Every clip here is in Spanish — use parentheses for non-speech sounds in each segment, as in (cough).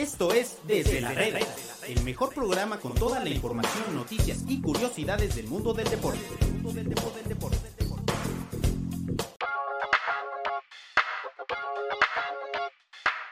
Esto es Desde la Reda, el mejor programa con toda la información, noticias y curiosidades del mundo del deporte.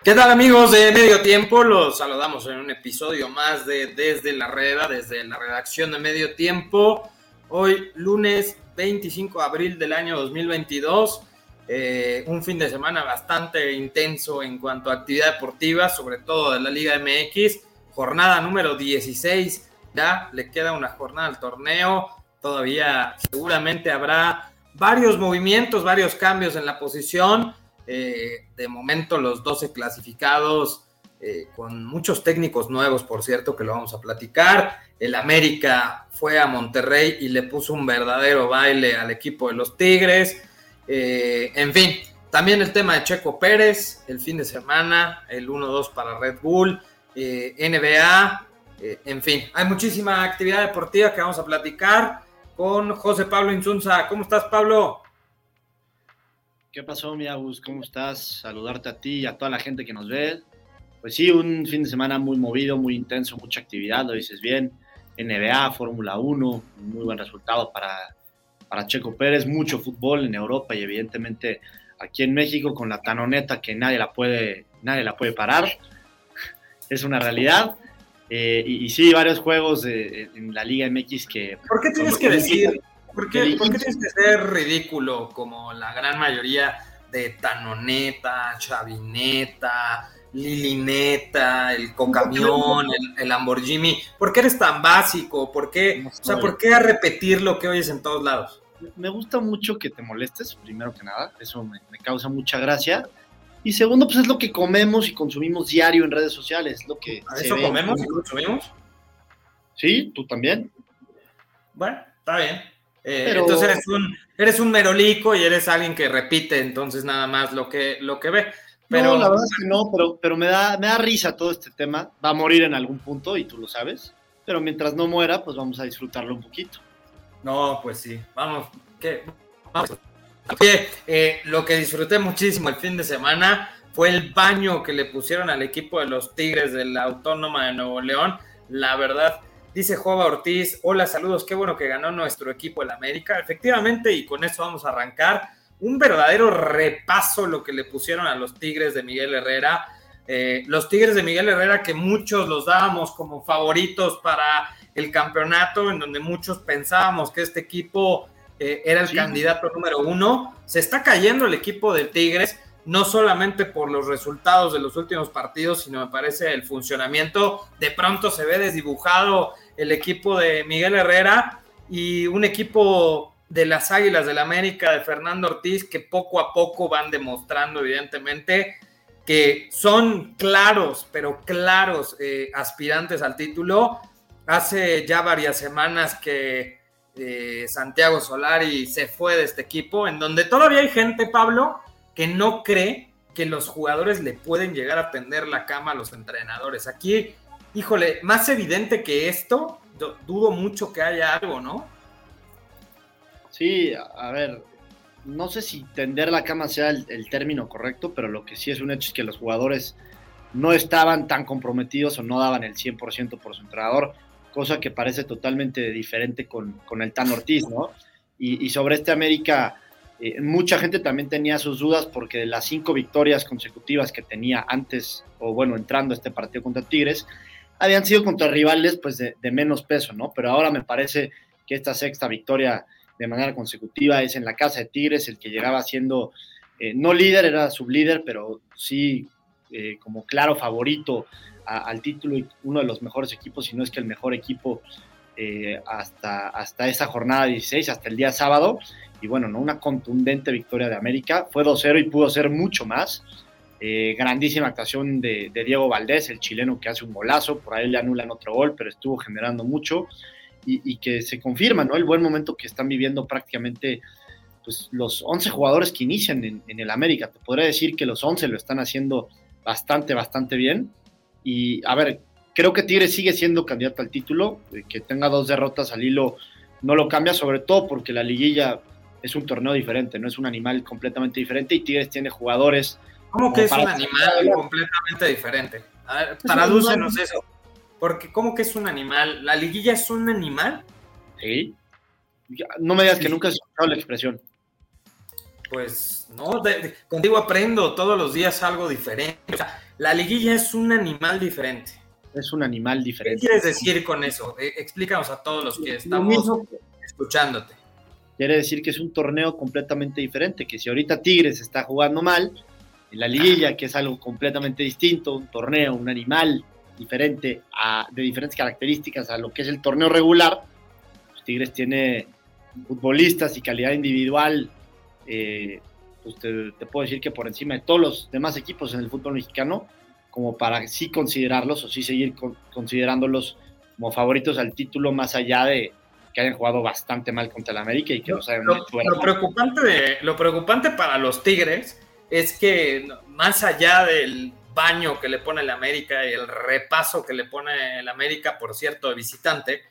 ¿Qué tal amigos de Medio Tiempo? Los saludamos en un episodio más de Desde la Reda, desde la redacción de Medio Tiempo. Hoy lunes 25 de abril del año 2022. Eh, un fin de semana bastante intenso en cuanto a actividad deportiva, sobre todo de la Liga MX. Jornada número 16, ya le queda una jornada al torneo. Todavía seguramente habrá varios movimientos, varios cambios en la posición. Eh, de momento los 12 clasificados, eh, con muchos técnicos nuevos, por cierto, que lo vamos a platicar. El América fue a Monterrey y le puso un verdadero baile al equipo de los Tigres. Eh, en fin, también el tema de Checo Pérez, el fin de semana, el 1-2 para Red Bull, eh, NBA, eh, en fin, hay muchísima actividad deportiva que vamos a platicar con José Pablo Insunza. ¿Cómo estás, Pablo? ¿Qué pasó, mi Agus? ¿Cómo estás? Saludarte a ti y a toda la gente que nos ve. Pues sí, un fin de semana muy movido, muy intenso, mucha actividad, lo dices bien. NBA, Fórmula 1, muy buen resultado para para Checo Pérez, mucho fútbol en Europa y evidentemente aquí en México con la tanoneta que nadie la puede, nadie la puede parar. (laughs) Es una realidad. Eh, y, sí, varios juegos en la Liga MX que... ¿Por qué tienes que decir? ¿Por qué, ¿Por qué tienes que ser ridículo como la gran mayoría de Tanoneta, Chavineta, Lilineta, el Cocamión, el, el, Lamborghini. ¿Por qué eres tan básico? ¿Por qué, o sea, ¿por qué a repetir lo que oyes en todos lados? Me gusta mucho que te molestes, primero que nada, eso me, causa mucha gracia. Y segundo, pues es lo que comemos y consumimos diario en redes sociales, lo que ¿Eso comemos y consumimos? Sí, tú también. Bueno, está bien. Eh, entonces eres un, eres un merolico y eres alguien que repite entonces nada más lo que, lo que ve. Pero, no, la verdad es que no, pero, pero me, da, me da risa todo este tema. Va a morir en algún punto y tú lo sabes. Pero mientras no muera, pues vamos a disfrutarlo un poquito. No, pues sí. Vamos. ¿qué? Eh, lo que disfruté muchísimo el fin de semana fue el baño que le pusieron al equipo de los Tigres de la Autónoma de Nuevo León. La verdad, dice Jova Ortiz, hola, saludos, qué bueno que ganó nuestro equipo el América. Efectivamente, y con eso vamos a arrancar un verdadero repaso lo que le pusieron a los Tigres de Miguel Herrera. Eh, los Tigres de Miguel Herrera que muchos los dábamos como favoritos para el campeonato, en donde muchos pensábamos que este equipo eh, era el candidato número uno. Se está cayendo el equipo de Tigres, no solamente por los resultados de los últimos partidos, sino me parece el funcionamiento. De pronto se ve desdibujado el equipo de Miguel Herrera y un equipo de las Águilas del la América de Fernando Ortiz que poco a poco van demostrando evidentemente que son claros, pero claros eh, aspirantes al título. Hace ya varias semanas que eh, Santiago Solari se fue de este equipo, en donde todavía hay gente, Pablo, que no cree que los jugadores le pueden llegar a tender la cama a los entrenadores. Aquí, híjole, más evidente que esto, dudo mucho que haya algo, ¿no? Sí, a ver, no sé si tender la cama sea el, término correcto, pero lo que sí es un hecho es que los jugadores no estaban tan comprometidos o no daban el 100% por su entrenador, cosa que parece totalmente diferente con, el Tan Ortiz, ¿no? Y, sobre este América, eh, mucha gente también tenía sus dudas porque de las cinco victorias consecutivas que tenía antes, o bueno, entrando a este partido contra Tigres, habían sido contra rivales pues de menos peso, ¿no? Pero ahora me parece que esta sexta victoria de manera consecutiva. Es en la casa de Tigres el que llegaba siendo, eh, no líder, era sublíder, pero sí eh, como claro favorito al título y uno de los mejores equipos, si no es que el mejor equipo eh, hasta, hasta esa jornada 16, hasta el día sábado. Y bueno, ¿no? una contundente victoria de América. Fue 2-0 y pudo ser mucho más. grandísima actuación de, de, Diego Valdés, el chileno que hace un golazo. Por ahí le anulan otro gol, pero estuvo generando mucho y, que se confirma, ¿no? El buen momento que están viviendo prácticamente pues, los 11 jugadores que inician en, el América. Te podría decir que los 11 lo están haciendo bastante, bastante bien. Y a ver, creo que Tigres sigue siendo candidato al título, eh, que tenga dos derrotas al hilo no lo cambia, sobre todo porque la liguilla es un torneo diferente, no es un animal completamente diferente y Tigres tiene jugadores. ¿Cómo que es un animal completamente diferente? A ver, tradúcenos eso. Porque, ¿cómo que es un animal? ¿La liguilla es un animal? Sí. No me digas que nunca has escuchado la expresión. Pues no, contigo aprendo todos los días algo diferente. O sea, la liguilla es un animal diferente. Es un animal diferente. ¿Qué quieres decir con eso? Eh, explícanos a todos los que estamos escuchándote. Quiere decir que es un torneo completamente diferente, que si ahorita Tigres está jugando mal, en la liguilla, que es algo completamente distinto, un torneo, un animal diferente, de diferentes características a lo que es el torneo regular, pues Tigres tiene futbolistas y calidad individual eh, pues te, puedo decir que por encima de todos los demás equipos en el fútbol mexicano, como para sí considerarlos o sí seguir considerándolos como favoritos al título, más allá de que hayan jugado bastante mal contra el América y que no saben lo, lo preocupante de, lo preocupante para los Tigres es que más allá del baño que le pone el América y el repaso que le pone el América, por cierto, de visitante,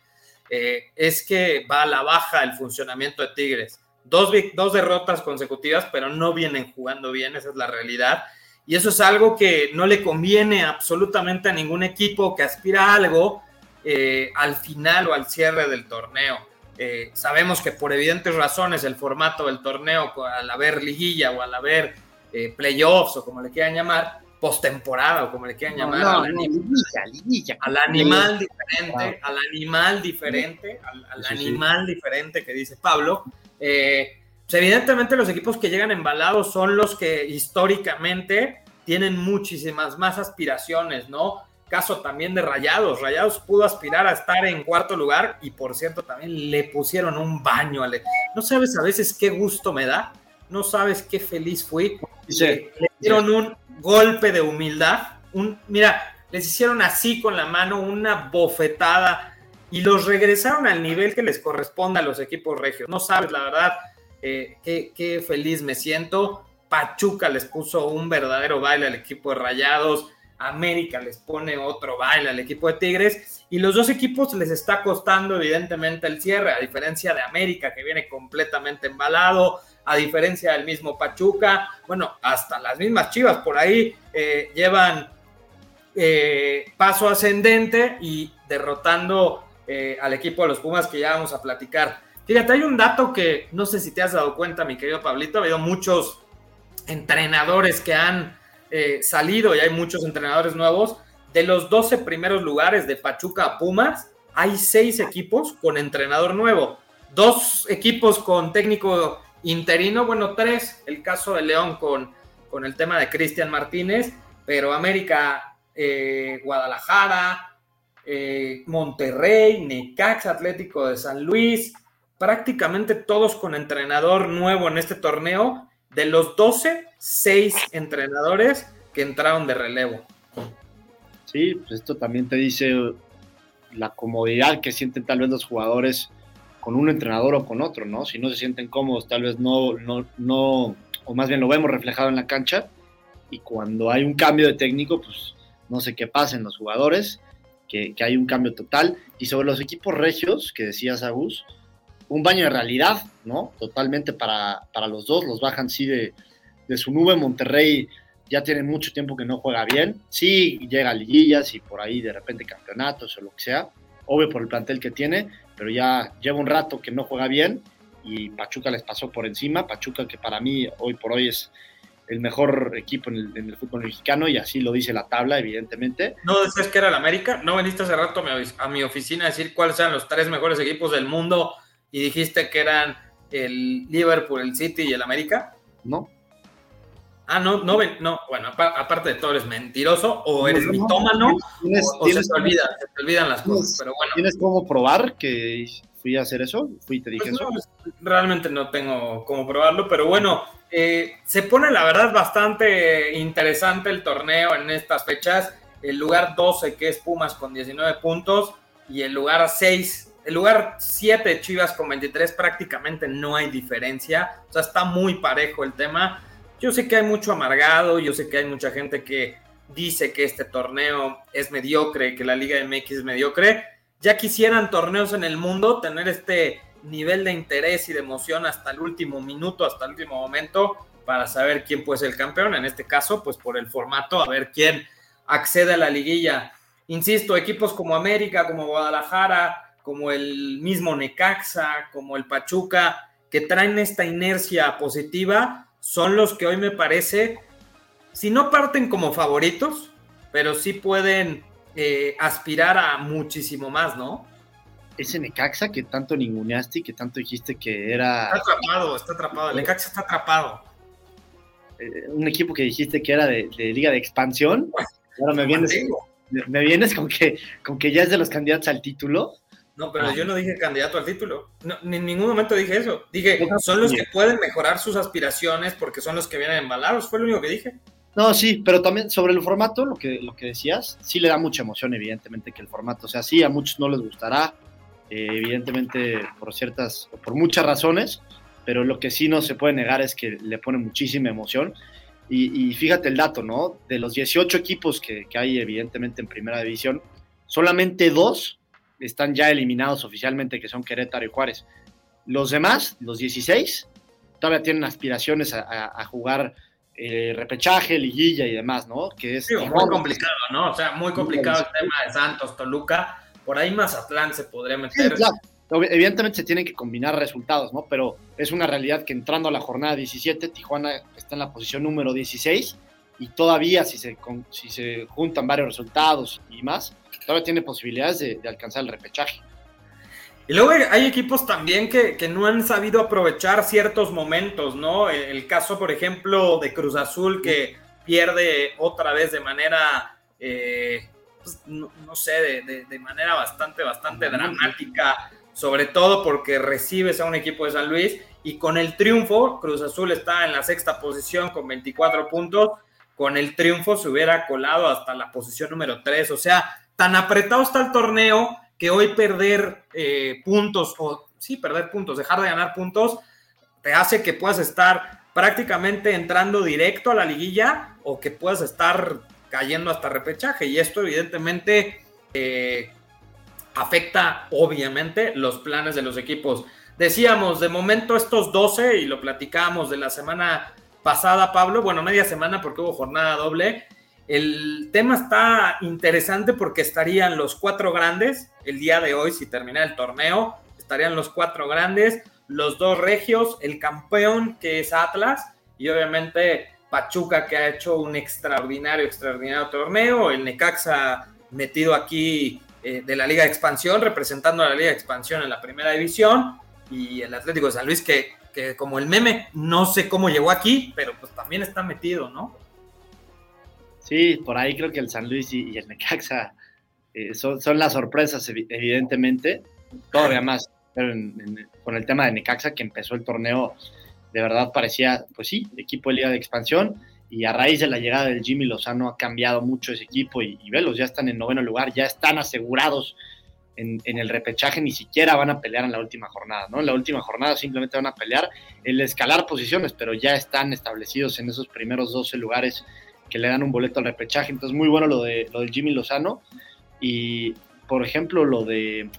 eh, es que va a la baja el funcionamiento de Tigres dos, dos derrotas consecutivas, pero no vienen jugando bien, esa es la realidad. Y eso es algo que no le conviene absolutamente a ningún equipo que aspira a algo eh, al final o al cierre del torneo. Eh, sabemos que por evidentes razones el formato del torneo, al haber liguilla o al haber eh, playoffs o como le quieran llamar, postemporada o como le quieran llamar, al, animal diferente, al animal diferente, al, animal diferente que dice Pablo, eh, pues, evidentemente los equipos que llegan embalados son los que históricamente tienen muchísimas más aspiraciones, ¿no? Caso también de Rayados. Rayados pudo aspirar a estar en cuarto lugar y por cierto también le pusieron un baño. No sabes a veces qué gusto me da, no sabes qué feliz fui. le dieron un golpe de humildad. Un, mira, les hicieron así con la mano una bofetada y los regresaron al nivel que les corresponde a los equipos regios. No sabes, la verdad, eh, qué, feliz me siento. Pachuca les puso un verdadero baile al equipo de Rayados. América les pone otro baile al equipo de Tigres y los dos equipos les está costando evidentemente el cierre, a diferencia de América que viene completamente embalado, a diferencia del mismo Pachuca, bueno, hasta las mismas Chivas por ahí eh, llevan eh, paso ascendente y derrotando eh, al equipo de los Pumas que ya vamos a platicar. Fíjate, hay un dato que no sé si te has dado cuenta, mi querido Pablito, ha habido muchos entrenadores que han salido y hay muchos entrenadores nuevos. De los 12 primeros lugares de Pachuca a Pumas, hay seis equipos con entrenador nuevo, dos equipos con técnico interino, bueno, tres, el caso de León con, con el tema de Cristian Martínez, pero América, eh, Guadalajara, eh, Monterrey, Necax Atlético de San Luis, prácticamente todos con entrenador nuevo en este torneo. De los 12, 6 entrenadores que entraron de relevo. Sí, pues esto también te dice la comodidad que sienten tal vez los jugadores con un entrenador o con otro, ¿no? Si no se sienten cómodos, tal vez no, no, no, o más bien lo vemos reflejado en la cancha. Y cuando hay un cambio de técnico, pues no sé qué pasa en los jugadores que, hay un cambio total. Y sobre los equipos regios, que decías, Agus, un baño de realidad, ¿no? Totalmente para, los dos, los bajan sí de, su nube. Monterrey ya tiene mucho tiempo que no juega bien. Sí, llega a liguillas y por ahí de repente campeonatos o lo que sea. Obvio por el plantel que tiene, pero ya lleva un rato que no juega bien y Pachuca les pasó por encima. Pachuca que para mí hoy por hoy es el mejor equipo en el, fútbol mexicano y así lo dice la tabla, evidentemente. ¿No decías que era el América? ¿No veniste hace rato a mi, oficina a decir cuáles eran los tres mejores equipos del mundo y dijiste que eran el Liverpool, el City y el América? No. Ah, no, no, no, bueno, aparte de todo, eres mentiroso o eres mitómano o, se, te olvida, se te olvidan las cosas, pero bueno. ¿Tienes cómo probar que fui a hacer eso? ¿Fui y te dije pues eso? realmente no tengo cómo probarlo, pero bueno, eh, se pone la verdad bastante interesante el torneo en estas fechas. El lugar 12 que es Pumas con 19 puntos y el lugar 6, el lugar 7 Chivas con 23 prácticamente no hay diferencia. O sea, está muy parejo el tema. Yo sé que hay mucho amargado, yo sé que hay mucha gente que dice que este torneo es mediocre, que la Liga MX es mediocre. Ya quisieran torneos en el mundo tener este nivel de interés y de emoción hasta el último minuto, hasta el último momento, para saber quién puede ser el campeón. En este caso, pues por el formato, a ver quién accede a la liguilla. Insisto, equipos como América, como Guadalajara, como el mismo Necaxa, como el Pachuca, que traen esta inercia positiva, son los que hoy me parece, si no parten como favoritos, pero sí pueden eh, aspirar a muchísimo más, ¿no? Ese Necaxa que tanto ninguneaste y que tanto dijiste que era... Está atrapado, está atrapado, el Necaxa está atrapado. Eh, un equipo que dijiste que era de, de liga de expansión, ahora me vienes me vienes con que, con que ya es de los candidatos al título. No, pero yo no dije candidato al título. en ningún momento dije eso. Dije, son los que pueden mejorar sus aspiraciones porque son los que vienen embalados. Fue lo único que dije. No, sí, pero también sobre el formato, lo que, lo que decías, sí le da mucha emoción, evidentemente, que el formato, o sea, sí, a muchos no les gustará, eh, evidentemente, por ciertas, por muchas razones, pero lo que sí no se puede negar es que le pone muchísima emoción. Y, fíjate el dato, ¿no? De los 18 equipos que, hay evidentemente en primera división, solamente dos están ya eliminados oficialmente, que son Querétaro y Juárez. Los demás, los 16, todavía tienen aspiraciones a, jugar eh, repechaje, liguilla y demás, ¿no? Que es muy complicado, ¿no? O sea, muy complicado el tema de Santos, Toluca. Por ahí Mazatlán se podría meter. claro. Evidentemente se tienen que combinar resultados, ¿no? Pero es una realidad que entrando a la jornada 17, Tijuana está en la posición número 16 y todavía si se, si se juntan varios resultados y más, todavía tiene posibilidades de, alcanzar el repechaje. Y luego hay equipos también que, no han sabido aprovechar ciertos momentos, ¿no? El, caso, por ejemplo, de Cruz Azul que pierde otra vez de manera, eh, pues, no, sé, de, manera bastante, bastante dramática sobre todo porque recibes a un equipo de San Luis y con el triunfo, Cruz Azul está en la sexta posición con 24 puntos, con el triunfo se hubiera colado hasta la posición número 3, o sea, tan apretado está el torneo que hoy perder eh, puntos, o sí, perder puntos, dejar de ganar puntos, te hace que puedas estar prácticamente entrando directo a la liguilla o que puedas estar cayendo hasta repechaje. Y esto evidentemente eh, afecta obviamente los planes de los equipos. Decíamos, de momento estos 12, y lo platicábamos de la semana pasada, Pablo, bueno, media semana porque hubo jornada doble. El tema está interesante porque estarían los cuatro grandes el día de hoy, si termina el torneo, estarían los cuatro grandes, los dos regios, el campeón que es Atlas y obviamente Pachuca que ha hecho un extraordinario, extraordinario torneo, el Necaxa metido aquí eh, de la Liga de Expansión, representando a la Liga de Expansión en la primera división, y el Atlético de San Luis, que, como el meme, no sé cómo llegó aquí, pero pues también está metido, ¿no? Sí, por ahí creo que el San Luis y, el Necaxa eh, son, son, las sorpresas, evidentemente, todavía más con el tema de Necaxa, que empezó el torneo, de verdad parecía, pues sí, equipo de Liga de Expansión, y a raíz de la llegada del Jimmy Lozano ha cambiado mucho ese equipo y, velos, ya están en noveno lugar, ya están asegurados en, el repechaje, ni siquiera van a pelear en la última jornada, ¿no? En la última jornada simplemente van a pelear el escalar posiciones, pero ya están establecidos en esos primeros 12 lugares que le dan un boleto al repechaje, entonces muy bueno lo, de, lo del Jimmy Lozano y, por ejemplo, lo de,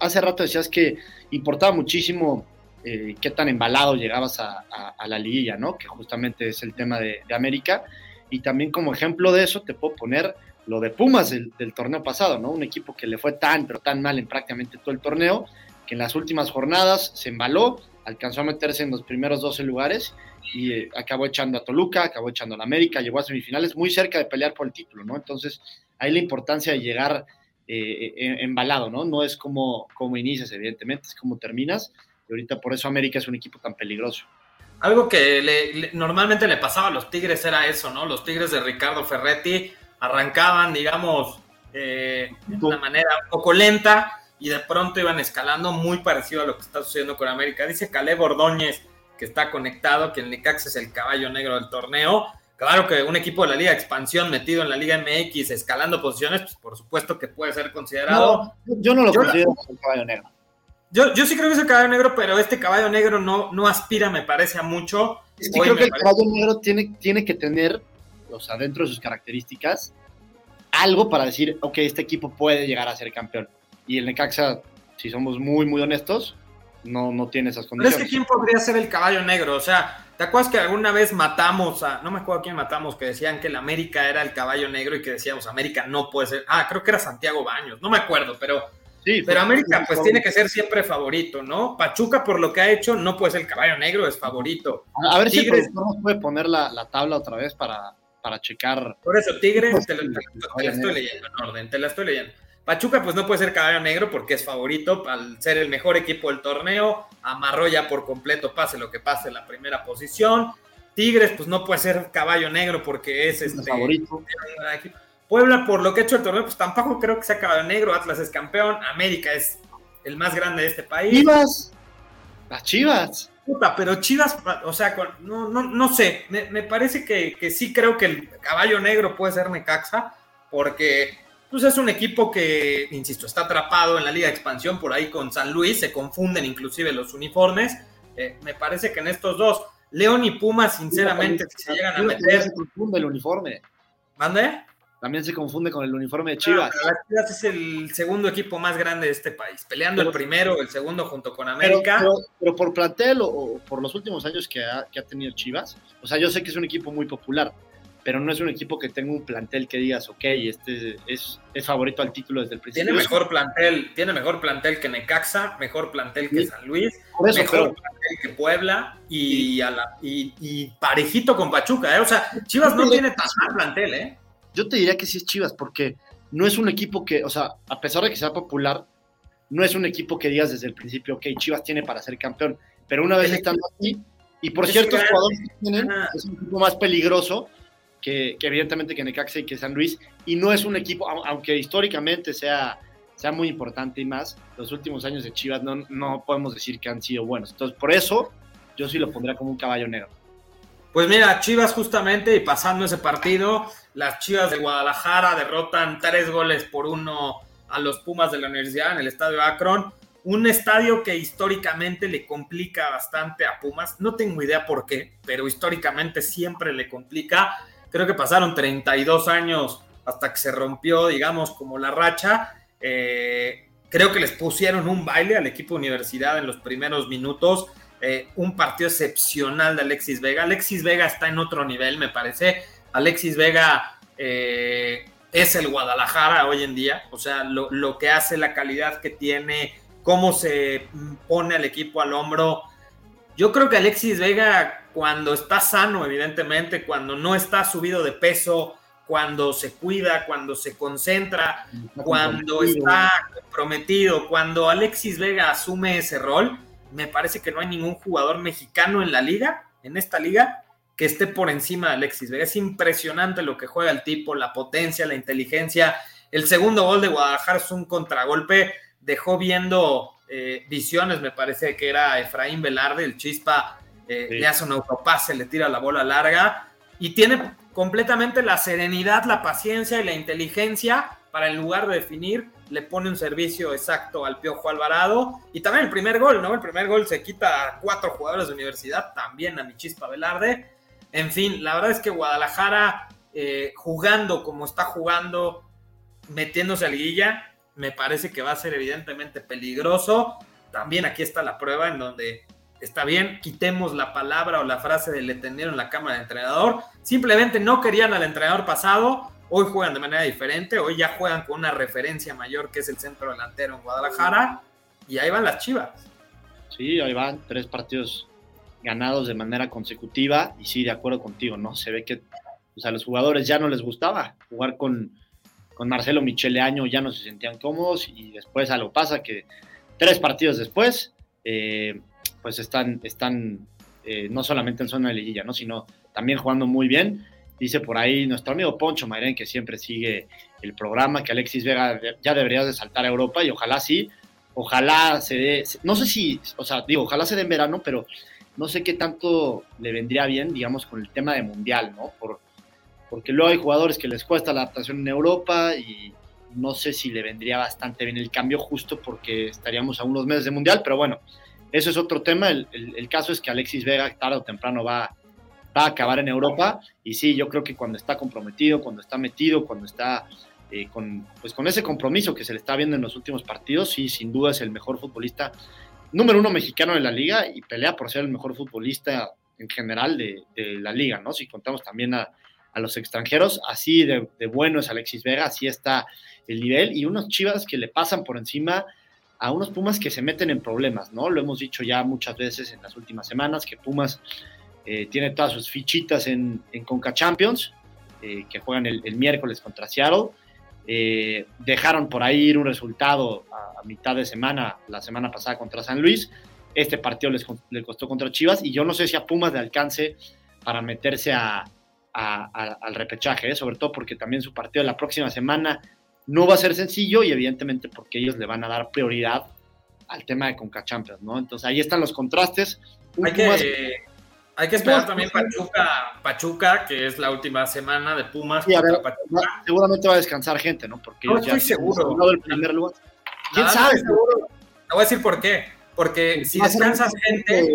hace rato decías que importaba muchísimo eh, qué tan embalado llegabas a, la liguilla, ¿no? Que justamente es el tema de, América. Y también como ejemplo de eso te puedo poner lo de Pumas del, torneo pasado, ¿no? Un equipo que le fue tan, pero tan mal en prácticamente todo el torneo, que en las últimas jornadas se embaló, alcanzó a meterse en los primeros 12 lugares y eh, acabó echando a Toluca, acabó echando a la América, llegó a semifinales muy cerca de pelear por el título, ¿no? Entonces, ahí la importancia de llegar eh, embalado, ¿no? No es como, como inicias, evidentemente, es como terminas y ahorita por eso América es un equipo tan peligroso. Algo que normalmente le pasaba a los Tigres era eso, ¿no? Los Tigres de Ricardo Ferretti arrancaban, digamos, eh, de una manera un poco lenta y de pronto iban escalando muy parecido a lo que está sucediendo con América. Dice Caleb Ordóñez, que está conectado, que el Necaxa es el caballo negro del torneo. Claro que un equipo de la Liga de Expansión metido en la Liga MX escalando posiciones, pues por supuesto que puede ser considerado. yo no lo considero el caballo negro. Yo, yo sí creo que es el caballo negro, pero este caballo negro no, no aspira, me parece, a mucho. Que creo que el caballo negro tiene, tiene que tener, o sea, dentro de sus características, algo para decir, ok, este equipo puede llegar a ser campeón. Y el Necaxa, si somos muy, muy honestos, no, no tiene esas Pero condiciones. es que ¿quién podría ser el caballo negro? O sea, ¿te acuerdas que alguna vez matamos a, no me acuerdo a quién matamos, que decían que el América era el caballo negro y que decíamos, América no puede ser, ah, creo que era Santiago Baños, no me acuerdo, pero, Sí, pero América pues tiene que ser siempre favorito, ¿no? Pachuca por lo que ha hecho no puede ser el caballo negro, es favorito. A ver si Tigres- productor nos puede poner la, la tabla otra vez para, para checar. Por eso, Tigres, te, lo- te- te Caballo la estoy leyendo en orden, te la estoy leyendo. Pachuca, pues no puede ser caballo negro porque es favorito al ser el mejor equipo del torneo. Amarró ya por completo, pase lo que pase, la primera posición. Tigres, pues no puede ser caballo negro porque es Es este. favorito. Puebla, por lo que ha hecho el torneo, pues tampoco creo que sea caballo negro. Atlas es campeón. América es el más grande de este país. Chivas. Las Chivas. Puta, pero Chivas, o sea, no, no, no sé, me, me parece que, que sí creo que el caballo negro puede ser Necaxa, porque pues es un equipo que, insisto, está atrapado en la Liga de Expansión por ahí con San Luis, se confunden inclusive los uniformes. Eh, me parece que en estos dos, León y Pumas, sinceramente, si se llegan a meter, se confunde el uniforme. ¿mande? También se confunde con el uniforme de Chivas. Chivas es el segundo equipo más grande de este país, peleando el primero, el segundo junto con América. pero- pero por plantel o, o por los últimos años que ha, que ha tenido Chivas, o sea, yo sé que es un equipo muy popular, pero no es un equipo que tenga un plantel que digas, ok, este es, es favorito al título desde el principio. Tiene mejor plantel, tiene mejor plantel que Necaxa, mejor plantel que Sí. San Luis, eso, mejor plantel que Puebla y, a la- y, y parejito con Pachuca, ¿eh? O sea, Chivas no Sí. tiene tan mal plantel, ¿eh? Yo te diría que sí es Chivas, porque no es un equipo que, o sea, a pesar de que sea popular, no es un equipo que digas desde el principio, ok, Chivas tiene para ser campeón, pero una vez estando aquí, y por ciertos jugadores que tienen, es un equipo más peligroso que, que evidentemente que Necaxa y que San Luis, y no es un equipo, au- aunque históricamente sea, sea muy importante y más, los últimos años de Chivas no, no podemos decir que han sido buenos. Entonces, por eso, yo sí lo pondría como un caballo negro. Pues mira, Chivas justamente, y pasando ese partido, las Chivas de Guadalajara derrotan tres goles por uno a los Pumas de la Universidad en el Estadio Akron. Un estadio que históricamente le complica bastante a Pumas. No tengo idea por qué, pero históricamente siempre le complica. Creo que pasaron 32 años hasta que se rompió, digamos, como la racha. Eh, creo que les pusieron un baile al equipo Universidad en los primeros minutos. Eh, un partido excepcional de Alexis Vega. Alexis Vega está en otro nivel, me parece. Alexis Vega eh, es el Guadalajara hoy en día. O sea, lo, lo, que hace, la calidad que tiene, cómo se pone al equipo al hombro. Yo creo que Alexis Vega, cuando está sano, evidentemente, cuando no está subido de peso, cuando se cuida, cuando se concentra, está cuando está comprometido, cuando Alexis Vega asume ese rol, me parece que no hay ningún jugador mexicano en la liga, en esta liga, que esté por encima de Alexis Vega. Es impresionante lo que juega el tipo, la potencia, la inteligencia. El segundo gol de Guadalajara es un contragolpe, dejó viendo eh, visiones, me parece que era Efraín Velarde, el chispa, eh, sí. le hace un autopase, le tira la bola larga y tiene completamente la serenidad, la paciencia y la inteligencia para en lugar de definir, le pone un servicio exacto al Piojo Alvarado. Y también el primer gol, ¿no? El primer gol se quita a cuatro jugadores de universidad, también a mi chispa Velarde. En fin, la verdad es que Guadalajara, eh, jugando como está jugando, metiéndose a liguilla, me parece que va a ser evidentemente peligroso. También aquí está la prueba en donde está bien, quitemos la palabra o la frase de le tendieron la cámara de entrenador. Simplemente no querían al entrenador pasado. Hoy juegan de manera diferente. Hoy ya juegan con una referencia mayor que es el centro delantero en Guadalajara. Y ahí van las chivas. Sí, ahí van tres partidos ganados de manera consecutiva. Y sí, de acuerdo contigo, ¿no? Se ve que pues, a los jugadores ya no les gustaba jugar con, con Marcelo Michele Año, ya no se sentían cómodos. Y después algo pasa que tres partidos después. Eh, pues están, están eh, no solamente en zona de liguilla, ¿no? sino también jugando muy bien. Dice por ahí nuestro amigo Poncho Mairén, que siempre sigue el programa, que Alexis Vega ya debería de saltar a Europa y ojalá sí, ojalá se dé, no sé si, o sea, digo, ojalá se dé en verano, pero no sé qué tanto le vendría bien, digamos, con el tema de Mundial, ¿no? Por, porque luego hay jugadores que les cuesta la adaptación en Europa y no sé si le vendría bastante bien el cambio justo porque estaríamos a unos meses de Mundial, pero bueno, eso es otro tema. El, el, el, caso es que Alexis Vega tarde o temprano va, va, a acabar en Europa. Y sí, yo creo que cuando está comprometido, cuando está metido, cuando está eh, con, pues con ese compromiso que se le está viendo en los últimos partidos, sí, sin duda es el mejor futbolista. número uno mexicano de la liga y pelea por ser el mejor futbolista en general de, la liga, ¿no? Si contamos también a, los extranjeros, así de, bueno es Alexis Vega, así está el nivel, y unos chivas que le pasan por encima a unos Pumas que se meten en problemas, ¿no? Lo hemos dicho ya muchas veces en las últimas semanas, que Pumas eh, tiene todas sus fichitas en, en Conca Champions, eh, que juegan el, miércoles contra Seattle. Eh, dejaron por ahí ir un resultado a, mitad de semana, la semana pasada contra San Luis. Este partido les, costó contra Chivas y yo no sé si a Pumas le alcance para meterse al repechaje, sobre todo porque también su partido de la próxima semana no va a ser sencillo y evidentemente porque ellos le van a dar prioridad al tema de Conca Champions, ¿no? Entonces ahí están los contrastes. Hay que, hay que esperar también Pachuca, Pachuca, que es la última semana de Pumas. seguramente va a descansar gente, ¿no? Porque no estoy seguro. El primer lugar. ¿Quién sabe? Seguro. Te voy a decir por qué. Porque si descansas gente,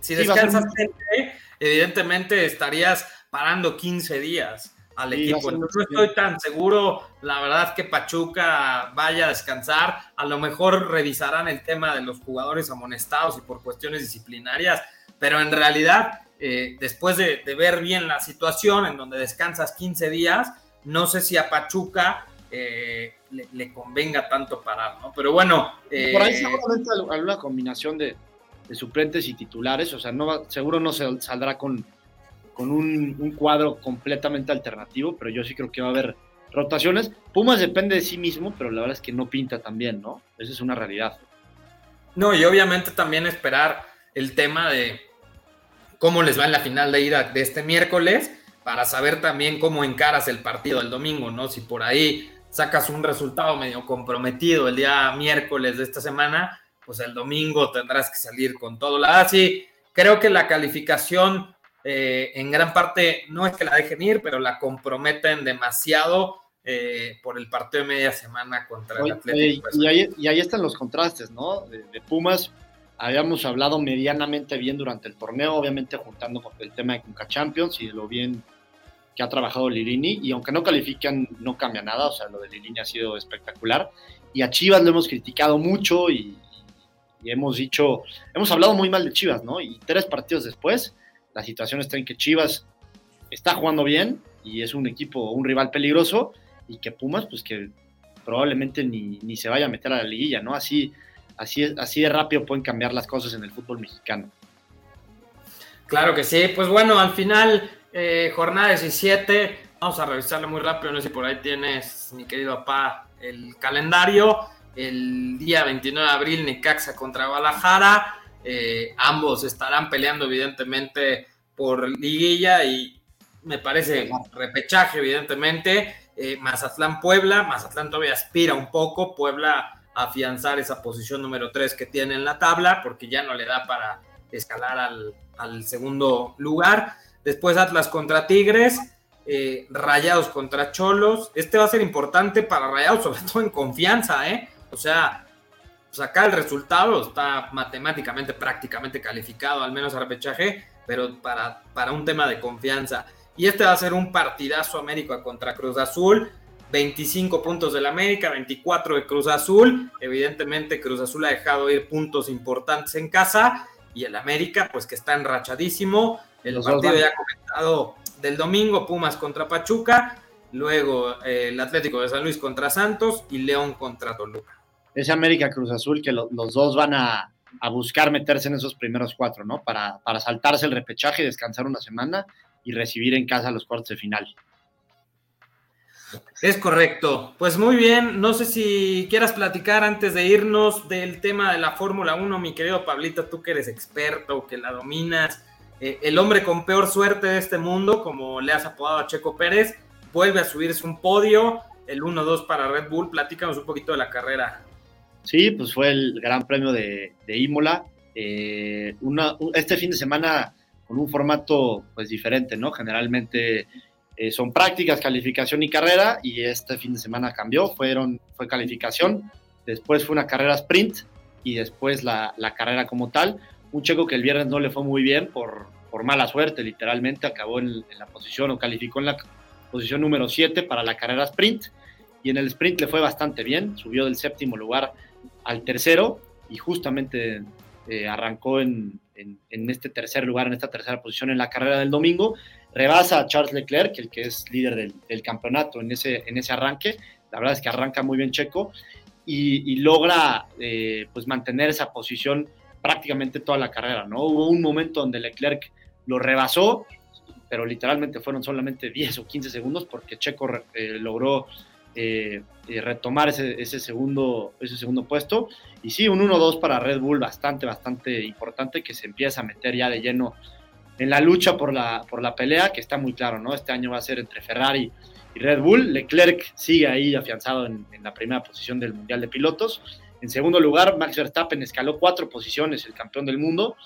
si descansas gente, evidentemente estarías parando 15 días al equipo. Entonces no estoy tan seguro, la verdad, que Pachuca vaya a descansar. A lo mejor revisarán el tema de los jugadores amonestados y por cuestiones disciplinarias pero en realidad, eh, después de, ver bien la situación en donde descansas 15 días, no sé si a Pachuca eh, le, convenga tanto parar, ¿no? Pero bueno. Eh, Por ahí seguramente alguna combinación de, suplentes y titulares, o sea, no seguro no se saldrá con, con un, un, cuadro completamente alternativo, pero yo sí creo que va a haber rotaciones. Pumas depende de sí mismo, pero la verdad es que no pinta tan bien, ¿no? Esa es una realidad. No, y obviamente también esperar el tema de cómo les va en la final de ida de este miércoles, para saber también cómo encaras el partido del domingo, ¿no? Si por ahí sacas un resultado medio comprometido el día miércoles de esta semana, pues el domingo tendrás que salir con todo. La sí, creo que la calificación eh, en gran parte no es que la dejen ir, pero la comprometen demasiado eh, por el partido de media semana contra el Atlético. y, ahí, están los contrastes, ¿no? de Pumas habíamos hablado medianamente bien durante el torneo, obviamente juntando con el tema de Conca Champions y de lo bien que ha trabajado Lilini, y aunque no califican, no cambia nada, o sea, lo de Lilini ha sido espectacular, y a Chivas lo hemos criticado mucho y, hemos dicho, hemos hablado muy mal de Chivas, ¿no? Y tres partidos después, la situación está en que Chivas está jugando bien y es un equipo, un rival peligroso, y que Pumas, pues que probablemente ni, ni se vaya a meter a la liguilla, ¿no? Así, Así, así de rápido pueden cambiar las cosas en el fútbol mexicano. Claro que sí, pues bueno, al final, eh, jornada 17, vamos a revisarlo muy rápido, no sé si por ahí tienes, mi querido papá, el calendario. El día 29 de abril, Necaxa contra Guadalajara. Eh, ambos estarán peleando, evidentemente, por liguilla y me parece repechaje, evidentemente. Eh, Mazatlán Puebla, Mazatlán todavía aspira un poco, Puebla afianzar esa posición número 3 que tiene en la tabla, porque ya no le da para escalar al, segundo lugar. Después Atlas contra Tigres, eh, Rayados contra Cholos. Este va a ser importante para Rayados, (laughs) sobre todo en confianza, ¿eh? O sea, sacar el resultado está matemáticamente prácticamente calificado, al menos a repechaje, pero para, para un tema de confianza. Y este va a ser un partidazo América contra Cruz Azul. 25 puntos del América, 24 de Cruz Azul. Evidentemente Cruz Azul ha dejado ir puntos importantes en casa y el América pues que está enrachadísimo. El partido ya comentado del domingo, Pumas contra Pachuca, luego eh, el Atlético de San Luis contra Santos y León contra Toluca. Ese América Cruz Azul que los dos van a, buscar meterse en esos primeros cuatro, ¿no? Para, para saltarse el repechaje, descansar una semana y recibir en casa los cuartos de final. Es correcto. Pues muy bien, no sé si quieras platicar antes de irnos del tema de la Fórmula 1, mi querido Pablito, tú que eres experto, que la dominas, eh, el hombre con peor suerte de este mundo, como le has apodado a Checo Pérez, vuelve a subirse un podio, el 1-2 para Red Bull, platícanos un poquito de la carrera. Sí, pues fue el Gran Premio de, Imola, eh, este fin de semana con un formato pues diferente, ¿no? Generalmente eh, son prácticas, calificación y carrera, y este fin de semana cambió, fueron, fue calificación, después fue una carrera sprint y después la, carrera como tal. Un checo que el viernes no le fue muy bien por, por mala suerte, literalmente, acabó en, la posición o calificó en la posición número 7 para la carrera sprint, y en el sprint le fue bastante bien, subió del séptimo lugar al tercero, y justamente eh, arrancó en, este tercer lugar, en esta tercera posición en la carrera del domingo. Rebasa a Charles Leclerc, el que es líder del, campeonato en ese, en ese arranque. La verdad es que arranca muy bien Checo y, logra eh, pues mantener esa posición prácticamente toda la carrera. ¿no? Hubo un momento donde Leclerc lo rebasó, pero literalmente fueron solamente 10 o 15 segundos porque Checo eh, logró eh, retomar ese, segundo, ese segundo puesto. Y sí, un 1-2 para Red Bull bastante, bastante importante que se empieza a meter ya de lleno en la lucha por la, por la pelea, que está muy claro, ¿no? Este año va a ser entre Ferrari y Red Bull. Leclerc sigue ahí afianzado en, la primera posición del Mundial de Pilotos. En segundo lugar, Max Verstappen escaló cuatro posiciones, el campeón del mundo,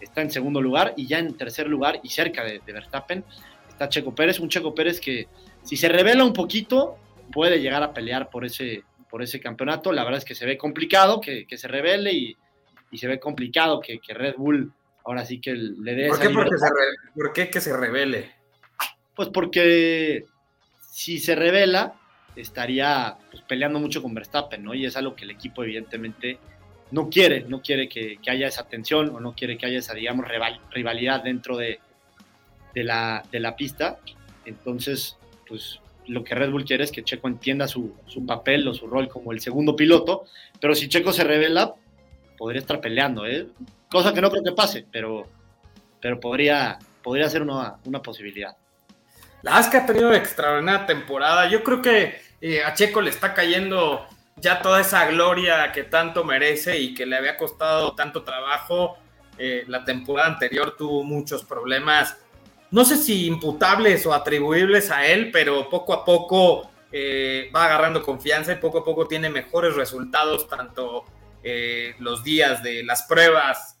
está en segundo lugar y ya en tercer lugar y cerca de, Verstappen está Checo Pérez, un Checo Pérez que si se revela un poquito puede llegar a pelear por ese, por ese campeonato. La verdad es que se ve complicado que, se revele y, se ve complicado que, Red Bull ahora sí que le dé... ¿Por qué, ¿Por qué que se revele? Pues porque si se revela, estaría pues, peleando mucho con Verstappen, ¿no? Y es algo que el equipo evidentemente no quiere, no quiere que, haya esa tensión o no quiere que haya esa, digamos, rivalidad dentro de, de, la, de la pista. Entonces, pues lo que Red Bull quiere es que Checo entienda su, su, papel o su rol como el segundo piloto, pero si Checo se revela, podría estar peleando, ¿eh? Cosa que no creo que pase, pero, pero podría, podría ser una, una posibilidad. La Asca ha tenido extraordinaria temporada. Yo creo que eh, a Checo le está cayendo ya toda esa gloria que tanto merece y que le había costado tanto trabajo. Eh, la temporada anterior tuvo muchos problemas, no sé si imputables o atribuibles a él, pero poco a poco eh, va agarrando confianza y poco a poco tiene mejores resultados, tanto los días de las pruebas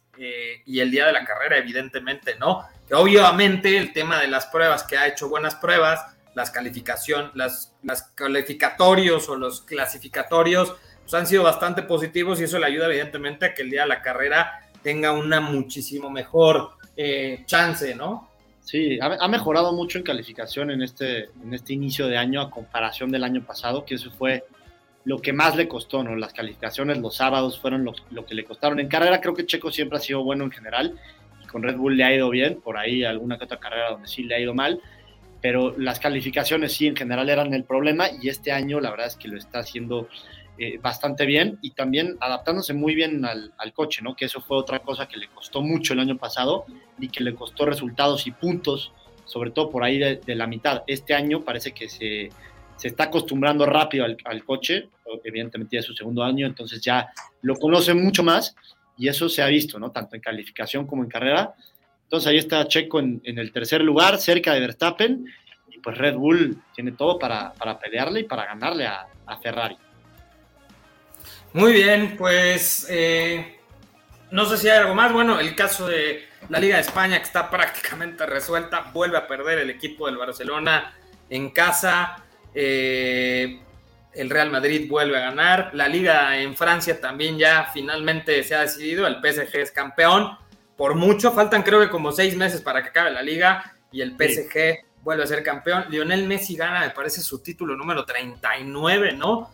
y el día de la carrera, evidentemente, ¿no? Que obviamente el tema de las pruebas, que ha hecho buenas pruebas, las calificación, las, las calificatorios o los clasificatorios pues, han sido bastante positivos y eso le ayuda evidentemente a que el día de la carrera tenga una muchísimo mejor eh, chance, ¿no? Sí, ha, mejorado mucho en calificación en este, en este inicio de año a comparación del año pasado, que eso fue lo que más le costó, ¿no? Las calificaciones los sábados fueron lo, que le costaron. En carrera creo que Checo siempre ha sido bueno en general y con Red Bull le ha ido bien, por ahí alguna que otra carrera donde sí le ha ido mal, pero las calificaciones sí en general eran el problema y este año la verdad es que lo está haciendo eh, bastante bien y también adaptándose muy bien al, coche, ¿no? Que eso fue otra cosa que le costó mucho el año pasado y que le costó resultados y puntos, sobre todo por ahí de, la mitad. Este año parece que se, se está acostumbrando rápido al, coche, evidentemente ya es su segundo año, entonces ya lo conoce mucho más y eso se ha visto, ¿no? Tanto en calificación como en carrera entonces ahí está Checo en, el tercer lugar, cerca de Verstappen, y pues Red Bull tiene todo para, pelearle y para ganarle a, Ferrari. Muy bien, pues eh, no sé si hay algo más. Bueno, el caso de la Liga de España que está (laughs) prácticamente resuelta, vuelve a perder el equipo del Barcelona en casa. Eh, el Real Madrid vuelve a ganar. La liga en Francia también ya finalmente se ha decidido. El PSG es campeón por mucho, faltan creo que como seis meses para que acabe la liga y el PSG vuelve a ser campeón. Lionel Messi gana, me parece, su título número 39, ¿no?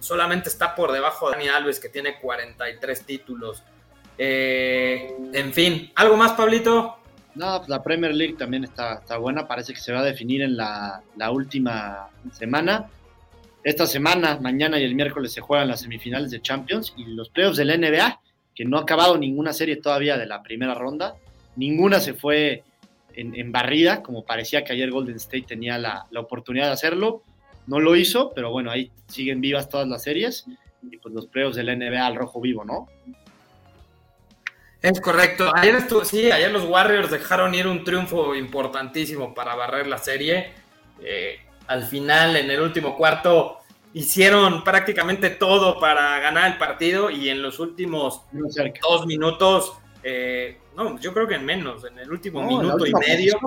Solamente está por debajo de Dani Alves, que tiene 43 títulos. Eh, en fin, ¿algo más, Pablito? No, pues la Premier League también está, está buena, parece que se va a definir en la, la última semana. Esta semana, mañana y el miércoles se juegan las semifinales de Champions y los playoffs del NBA que no ha acabado ninguna serie todavía de la primera ronda. Ninguna se fue en, barrida, como parecía que ayer Golden State tenía la, oportunidad de hacerlo. No lo hizo, pero bueno, ahí siguen vivas todas las series y pues los playoffs del NBA al rojo vivo, ¿no? Es correcto. Ayer estuvo, sí, ayer los Warriors dejaron ir un triunfo importantísimo para barrer la serie. Eh, al final, en el último cuarto, hicieron prácticamente todo para ganar el partido y en los últimos dos minutos, eh, no, yo creo que en menos, en el último minuto y medio.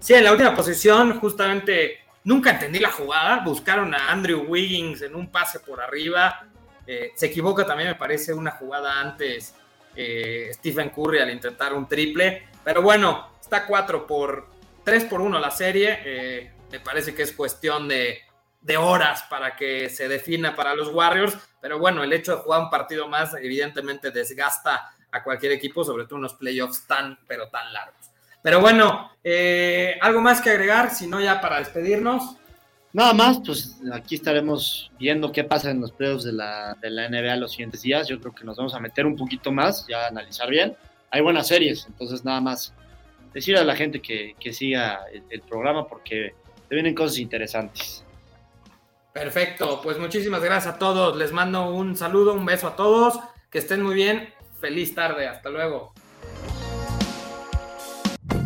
Sí, en la última posición, justamente, nunca entendí la jugada, buscaron a Andrew Wiggins en un pase por arriba, eh, se equivoca también, me parece, una jugada antes eh, Stephen Curry al intentar un triple, pero bueno, está 4 por 3 por 1 la serie, me parece que es cuestión de de horas para que se defina para los Warriors, pero bueno, el hecho de jugar un partido más evidentemente desgasta a cualquier equipo, sobre todo unos playoffs tan, pero tan largos. Pero bueno, eh, algo más que agregar, si no ya para despedirnos. Nada más, pues aquí estaremos viendo qué pasa en los playoffs de la, de la NBA los siguientes días. Yo creo que nos vamos a meter un poquito más, ya a analizar bien. Hay buenas series, entonces nada más decir a la gente que, que siga el, programa porque te vienen cosas interesantes. Perfecto, pues muchísimas gracias a todos. Les mando un saludo, un beso a todos. Que estén muy bien. Feliz tarde. Hasta luego.